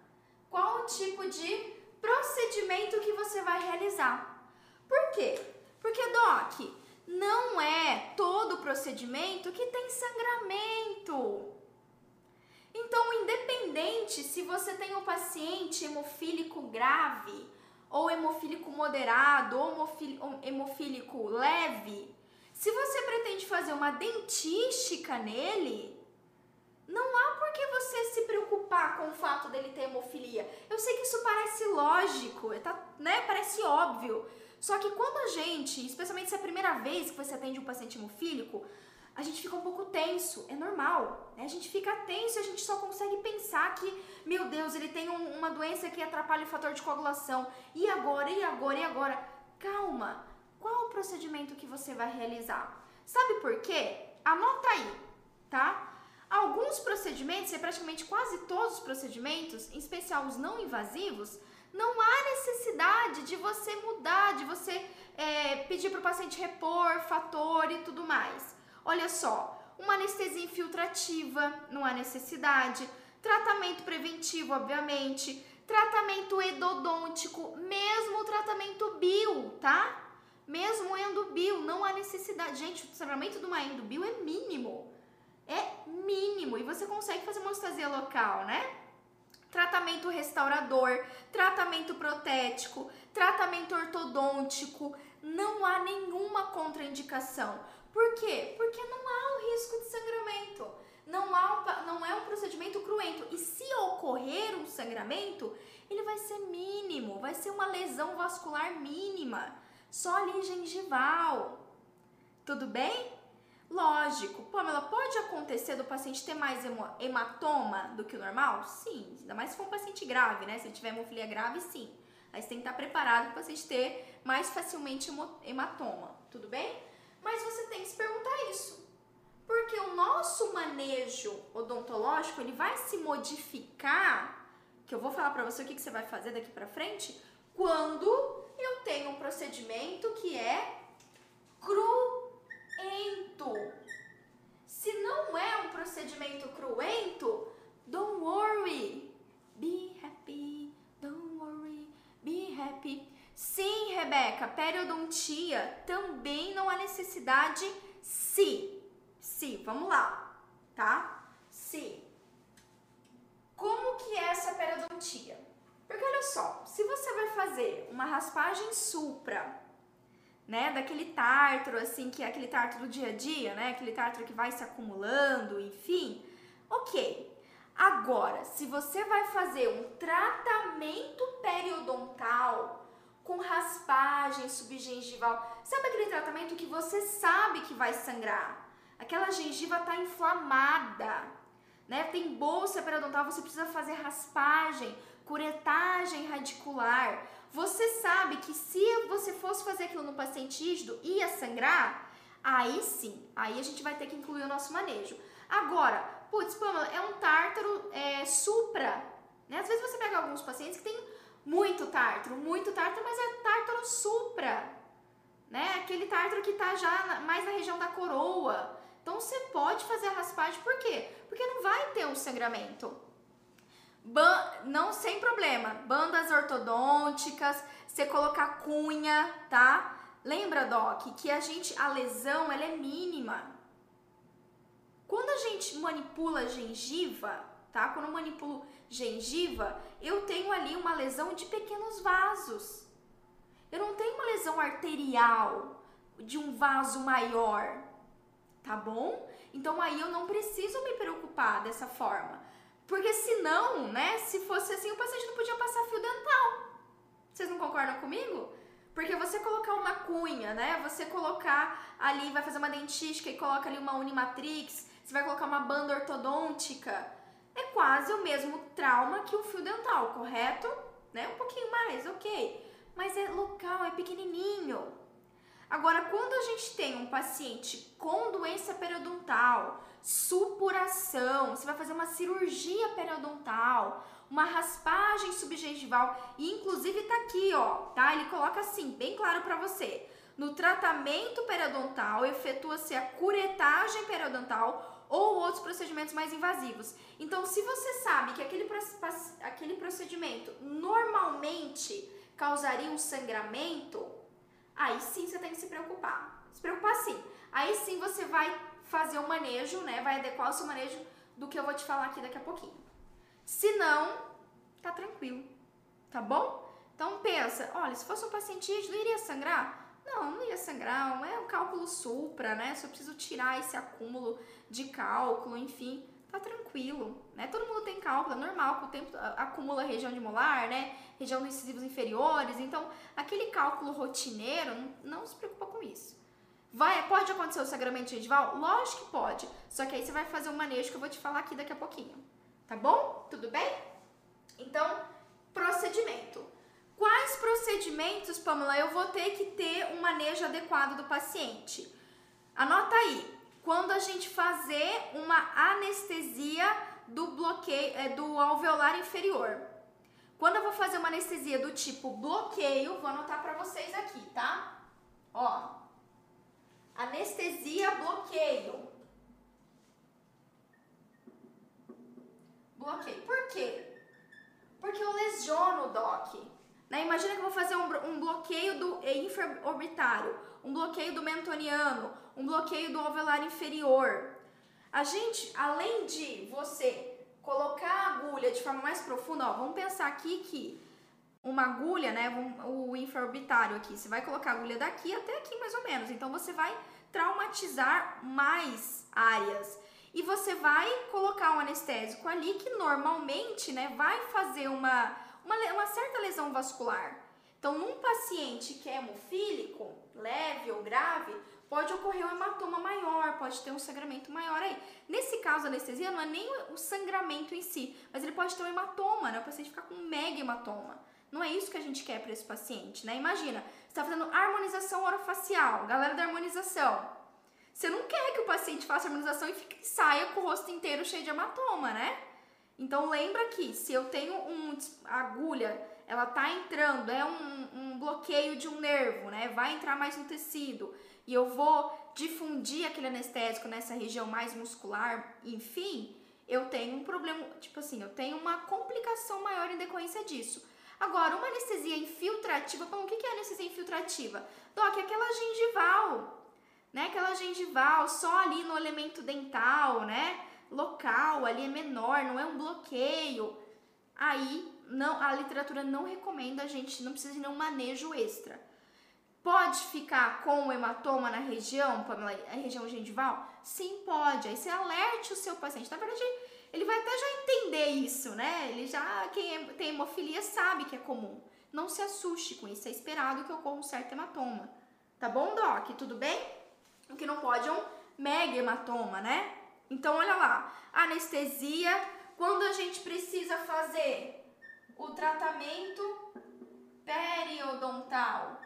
Qual o tipo de procedimento que você vai realizar? Por quê? Porque, Doc, não é todo procedimento que tem sangramento. Então, independente se você tem um paciente hemofílico grave, ou hemofílico moderado, ou hemofílico leve, se você pretende fazer uma dentística nele, Não há por que você se preocupar com o fato dele ter hemofilia. Eu sei que isso parece lógico, tá, né? Parece óbvio. Só que quando a gente, especialmente se é a primeira vez que você atende um paciente hemofílico, a gente fica um pouco tenso, é normal. Né? A gente fica tenso e a gente só consegue pensar que, meu Deus, ele tem um, uma doença que atrapalha o fator de coagulação. E agora, e agora, e agora? Calma, qual o procedimento que você vai realizar? Sabe por quê? Anota aí, tá? Alguns procedimentos, e praticamente quase todos os procedimentos, em especial os não invasivos, não há necessidade de você mudar, de você é, pedir para o paciente repor fator e tudo mais. Olha só, uma anestesia infiltrativa, não há necessidade. Tratamento preventivo, obviamente. Tratamento endodôntico, mesmo o tratamento bio, tá? Mesmo endobio, não há necessidade. Gente, o sangramento de uma endobio é mínimo. É mínimo. E você consegue fazer uma estasia local, né? Tratamento restaurador, tratamento protético, tratamento ortodôntico. Não há nenhuma contraindicação. Por quê? Porque não há o risco de sangramento. Não, há um, não é um procedimento cruento. E se ocorrer um sangramento, ele vai ser mínimo, vai ser uma lesão vascular mínima, só ali gengival. Tudo bem? Lógico, Pamela, pode acontecer do paciente ter mais hematoma do que o normal? Sim, ainda mais se for um paciente grave, né? Se tiver hemofilia grave, sim. Aí você tem que estar preparado para o paciente ter mais facilmente hematoma, tudo bem? Mas você tem que se perguntar isso. Porque o nosso manejo odontológico, ele vai se modificar, que eu vou falar para você o que, que você vai fazer daqui para frente, quando eu tenho um procedimento que é cruento. Se não é um procedimento cruento, don't worry. Be happy, don't worry, be happy. Sim, Rebeca, periodontia também não há necessidade se. Se, vamos lá, tá? Se. Como que é essa periodontia? Porque olha só, se você vai fazer uma raspagem supra, né, daquele tártaro assim, que é aquele tártaro do dia a dia, né, aquele tártaro que vai se acumulando, enfim, ok. Agora, se você vai fazer um tratamento periodontal, com raspagem subgengival. Sabe aquele tratamento que você sabe que vai sangrar? Aquela gengiva está inflamada, né? Tem bolsa periodontal, você precisa fazer raspagem, curetagem radicular. Você sabe que se você fosse fazer aquilo no paciente rígido, ia sangrar? Aí sim, aí a gente vai ter que incluir o nosso manejo. Agora, putz, Pamela, é um tártaro é, supra, né? Às vezes você pega alguns pacientes que tem muito tártaro, muito tártaro, mas é tártaro supra, né? Aquele tártaro que tá já mais na região da coroa. Então você pode fazer a raspagem, por quê? Porque não vai ter um sangramento. Ban não sem problema. Bandas ortodônticas, você colocar cunha, tá? Lembra, Doc, que a gente a lesão ela é mínima. Quando a gente manipula a gengiva, tá? Quando eu manipulo gengiva, eu tenho ali uma lesão de pequenos vasos. Eu não tenho uma lesão arterial de um vaso maior, tá bom? Então aí eu não preciso me preocupar dessa forma. Porque senão, né, se fosse assim, o paciente não podia passar fio dental. Vocês não concordam comigo? Porque você colocar uma cunha, né? Você colocar ali, vai fazer uma dentística e coloca ali uma unimatrix, você vai colocar uma banda ortodôntica é quase o mesmo trauma que o fio dental, correto? Né? Um pouquinho mais, ok. Mas é local, é pequenininho. Agora, quando a gente tem um paciente com doença periodontal, supuração, você vai fazer uma cirurgia periodontal, uma raspagem subgengival, e inclusive tá aqui, ó, tá? Ele coloca assim, bem claro para você. No tratamento periodontal, efetua-se a curetagem periodontal ou outros procedimentos mais invasivos. Então, se você sabe que aquele, aquele procedimento normalmente causaria um sangramento, aí sim você tem que se preocupar. Se preocupar sim. Aí sim você vai fazer o um manejo, né? Vai adequar o seu manejo do que eu vou te falar aqui daqui a pouquinho. Se não, tá tranquilo, tá bom? Então pensa, olha, se fosse um paciente rígido, iria sangrar? Não, não ia sangrar, é um cálculo supra, né? Só preciso tirar esse acúmulo de cálculo, enfim, tá tranquilo, né? Todo mundo tem cálculo, é normal, com o tempo acumula região de molar, né? Região dos incisivos inferiores, então aquele cálculo rotineiro, não se preocupa com isso. Vai, pode acontecer o sangramento gengival? Lógico que pode, só que aí você vai fazer um manejo que eu vou te falar aqui daqui a pouquinho, tá bom? Tudo bem? Então, procedimento. Quais procedimentos, Pamela, eu vou ter que ter um manejo adequado do paciente? Anota aí, quando a gente fazer uma anestesia do bloqueio é, do alveolar inferior. Quando eu vou fazer uma anestesia do tipo bloqueio, vou anotar para vocês aqui, tá? Ó. Anestesia bloqueio. Bloqueio. Por quê? Porque eu lesiono o DOC. Né? Imagina que eu vou fazer um, um bloqueio do infraorbitário, um bloqueio do mentoniano, um bloqueio do alveolar inferior. A gente, além de você colocar a agulha de forma mais profunda, ó, vamos pensar aqui que uma agulha, né, o infraorbitário aqui, você vai colocar a agulha daqui até aqui mais ou menos. Então você vai traumatizar mais áreas. E você vai colocar um anestésico ali que normalmente, né, vai fazer uma uma, uma certa lesão vascular. Então, num paciente que é hemofílico, leve ou grave, pode ocorrer um hematoma maior, pode ter um sangramento maior aí. Nesse caso, a anestesia não é nem o sangramento em si, mas ele pode ter um hematoma, né? O paciente ficar com um mega hematoma. Não é isso que a gente quer para esse paciente, né? Imagina, você está fazendo harmonização orofacial, galera da harmonização. Você não quer que o paciente faça harmonização e fique, saia com o rosto inteiro cheio de hematoma, né? Então lembra que se eu tenho um agulha, ela tá entrando, é um, um bloqueio de um nervo, né? Vai entrar mais no tecido e eu vou difundir aquele anestésico nessa região mais muscular, enfim, eu tenho um problema, tipo assim, eu tenho uma complicação maior em decorrência disso. Agora, uma anestesia infiltrativa, bom, o que é anestesia infiltrativa? Doc, é aquela gengival, né? Aquela gengival só ali no elemento dental, né? local ali é menor, não é um bloqueio, aí não, a literatura não recomenda a gente, não precisa de nenhum manejo extra. Pode ficar com o hematoma na região, a região gengival? Sim, pode. Aí você alerte o seu paciente. Na verdade, ele vai até já entender isso, né? Ele já, quem é, tem hemofilia sabe que é comum. Não se assuste com isso, é esperado que ocorra um certo hematoma. Tá bom, Doc? Tudo bem? O que não pode é um mega hematoma, né? Então, olha lá, anestesia, quando a gente precisa fazer o tratamento periodontal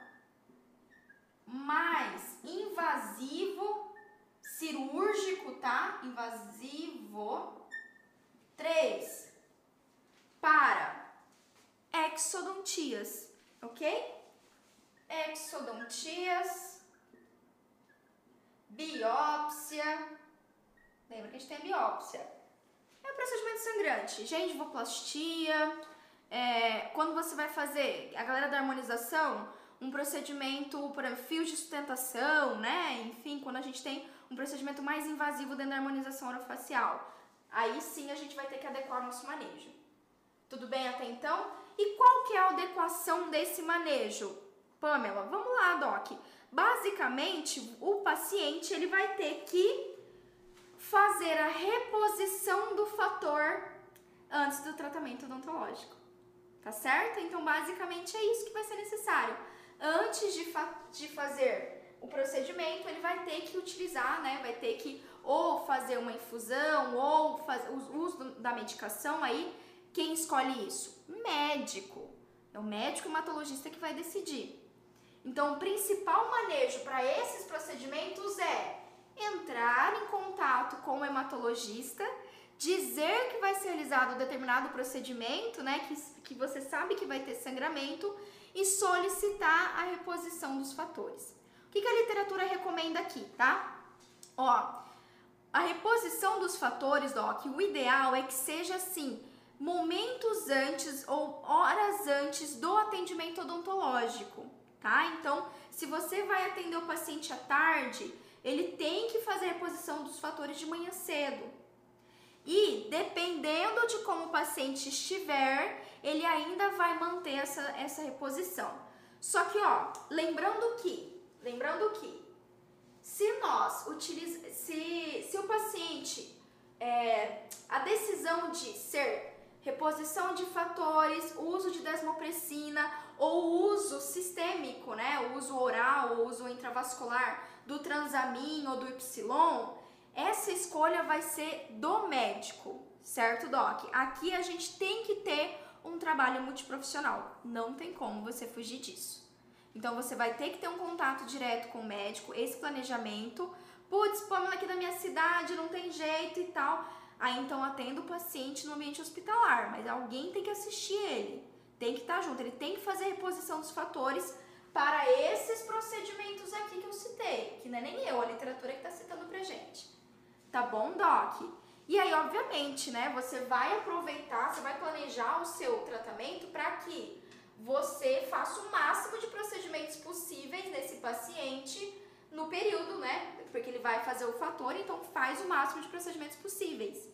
mais invasivo, cirúrgico, tá? Invasivo. 3. Para exodontias, ok? Exodontias, biópsia, Lembra que a gente tem a biópsia. É o procedimento sangrante, gengivoplastia, é, quando você vai fazer, a galera da harmonização, um procedimento para fios de sustentação, né? Enfim, quando a gente tem um procedimento mais invasivo dentro da harmonização orofacial. Aí sim a gente vai ter que adequar o nosso manejo. Tudo bem até então? E qual que é a adequação desse manejo? Pamela, vamos lá, Doc. Basicamente, o paciente ele vai ter que fazer a reposição do fator antes do tratamento odontológico. Tá certo? Então, basicamente é isso que vai ser necessário. Antes de, fa de fazer o procedimento, ele vai ter que utilizar, né? Vai ter que ou fazer uma infusão ou fazer o uso da medicação aí. Quem escolhe isso? Médico. É o médico hematologista que vai decidir. Então, o principal manejo para esses procedimentos é entrar em contato com o hematologista, dizer que vai ser realizado determinado procedimento, né, que, que você sabe que vai ter sangramento e solicitar a reposição dos fatores. O que, que a literatura recomenda aqui, tá? Ó, a reposição dos fatores, Doc, o ideal é que seja assim, momentos antes ou horas antes do atendimento odontológico, tá? Então, se você vai atender o paciente à tarde, ele tem que fazer a reposição dos fatores de manhã cedo. E dependendo de como o paciente estiver, ele ainda vai manter essa, essa reposição. Só que, ó, lembrando que, lembrando que, se nós utilizamos, se, se o paciente é, a decisão de ser reposição de fatores, uso de desmopressina ou uso sistêmico, né, uso oral ou uso intravascular do transamin ou do Y, essa escolha vai ser do médico, certo, Doc? Aqui a gente tem que ter um trabalho multiprofissional, não tem como você fugir disso. Então você vai ter que ter um contato direto com o médico, esse planejamento. Putz, Pamela aqui da minha cidade, não tem jeito e tal Aí então atendo o paciente no ambiente hospitalar, mas alguém tem que assistir ele, tem que estar junto, ele tem que fazer a reposição dos fatores para esses procedimentos aqui que eu citei, que não é nem eu, a literatura que está citando pra gente. Tá bom, Doc? E aí, obviamente, né, você vai aproveitar, você vai planejar o seu tratamento para que você faça o máximo de procedimentos possíveis nesse paciente no período, né? Porque ele vai fazer o fator, então faz o máximo de procedimentos possíveis.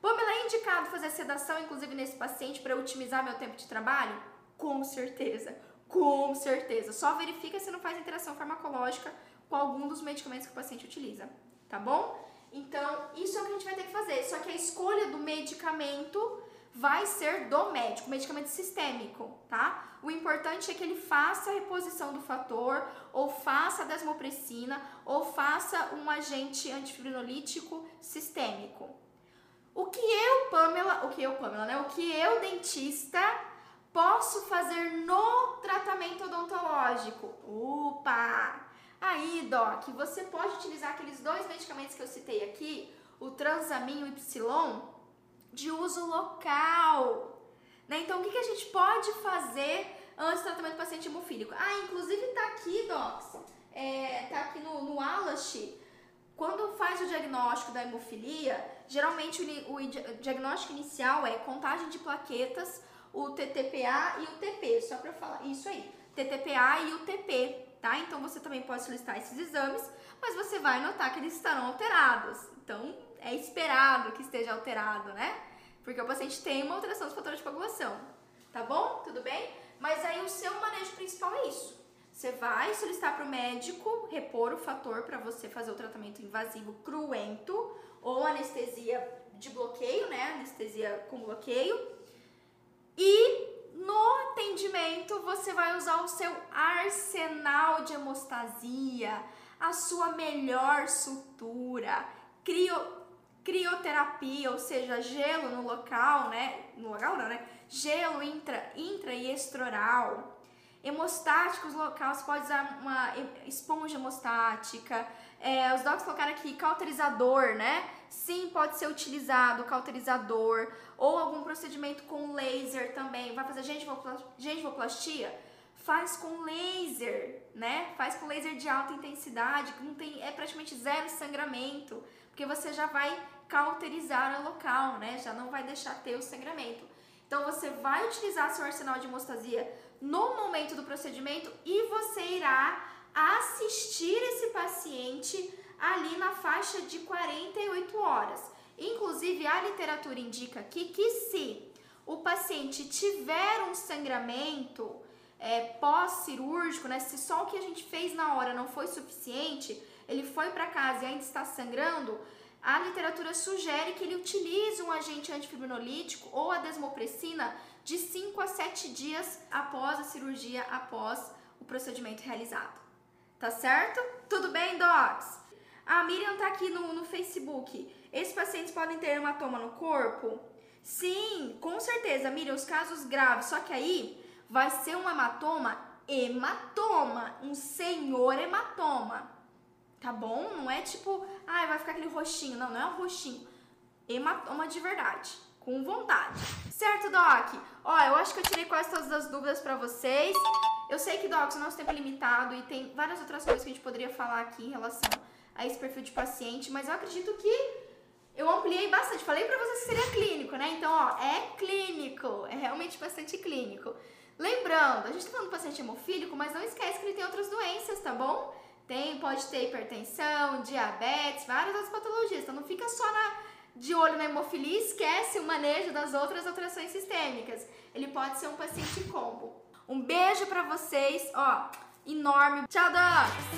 Pamela, é indicado fazer sedação, inclusive nesse paciente, para otimizar meu tempo de trabalho? Com certeza, com certeza. Só verifica se não faz interação farmacológica com algum dos medicamentos que o paciente utiliza, tá bom? Então, isso é o que a gente vai ter que fazer. Só que a escolha do medicamento vai ser do médico, medicamento sistêmico, tá? O importante é que ele faça a reposição do fator, ou faça a desmopressina, ou faça um agente antifibrinolítico sistêmico. O que eu, Pamela, o que eu, Pamela, né? O que eu, dentista, posso fazer no tratamento odontológico? Opa! Aí, Doc, você pode utilizar aqueles dois medicamentos que eu citei aqui, o Transamin e o Y, de uso local. Né? Então, o que, que a gente pode fazer antes do tratamento do paciente hemofílico? Ah, inclusive tá aqui, Docs, é, tá aqui no, no Alash, quando faz o diagnóstico da hemofilia, geralmente o, o diagnóstico inicial é contagem de plaquetas, o TTPA e o TP, só para falar isso aí, TTPA e o TP, tá? Então você também pode solicitar esses exames, mas você vai notar que eles estarão alterados. Então é esperado que esteja alterado, né? Porque o paciente tem uma alteração dos fatores de coagulação. Tá bom? Tudo bem? Mas aí o seu manejo principal é isso. Você vai solicitar para o médico repor o fator para você fazer o tratamento invasivo cruento ou anestesia de bloqueio, né? Anestesia com bloqueio. E no atendimento você vai usar o seu arsenal de hemostasia, a sua melhor sutura, crio crioterapia, ou seja, gelo no local, né? No local não, né? Gelo intra, intra e extraoral. Hemostáticos locais, pode usar uma esponja hemostática. É, os docs colocaram aqui cauterizador, né? Sim, pode ser utilizado cauterizador ou algum procedimento com laser também. Vai fazer gengivoplastia? Faz com laser, né? Faz com laser de alta intensidade, que não tem, é praticamente zero sangramento, porque você já vai cauterizar o local, né? Já não vai deixar ter o sangramento. Então você vai utilizar seu arsenal de hemostasia no momento do procedimento e você irá assistir esse paciente ali na faixa de 48 horas. Inclusive, a literatura indica aqui que se o paciente tiver um sangramento é, pós-cirúrgico, né, se só o que a gente fez na hora não foi suficiente, ele foi para casa e ainda está sangrando, a literatura sugere que ele utilize um agente antifibrinolítico ou a desmopressina de 5 a 7 dias após a cirurgia, após o procedimento realizado. Tá certo? Tudo bem, docs? A Miriam tá aqui no, no Facebook. Esses pacientes podem ter hematoma no corpo? Sim, com certeza, Miriam, os casos graves. Só que aí vai ser um hematoma, hematoma, um senhor hematoma. Tá bom? Não é tipo, ah, vai ficar aquele roxinho. Não, não é um roxinho. Hematoma de verdade. Com vontade. Certo, Doc? Ó, eu acho que eu tirei quase todas as dúvidas para vocês. Eu sei que, Doc, o nosso tempo é limitado e tem várias outras coisas que a gente poderia falar aqui em relação a esse perfil de paciente, mas eu acredito que eu ampliei bastante. Falei pra vocês que seria clínico, né? Então, ó, é clínico. É realmente bastante clínico. Lembrando, a gente tá falando do paciente hemofílico, mas não esquece que ele tem outras doenças, tá bom? Tem, pode ter hipertensão, diabetes, várias outras patologias. Então não fica só na, de olho na hemofilia e esquece o manejo das outras alterações sistêmicas. Ele pode ser um paciente combo. Um beijo para vocês, ó, enorme. Tchau, Docs!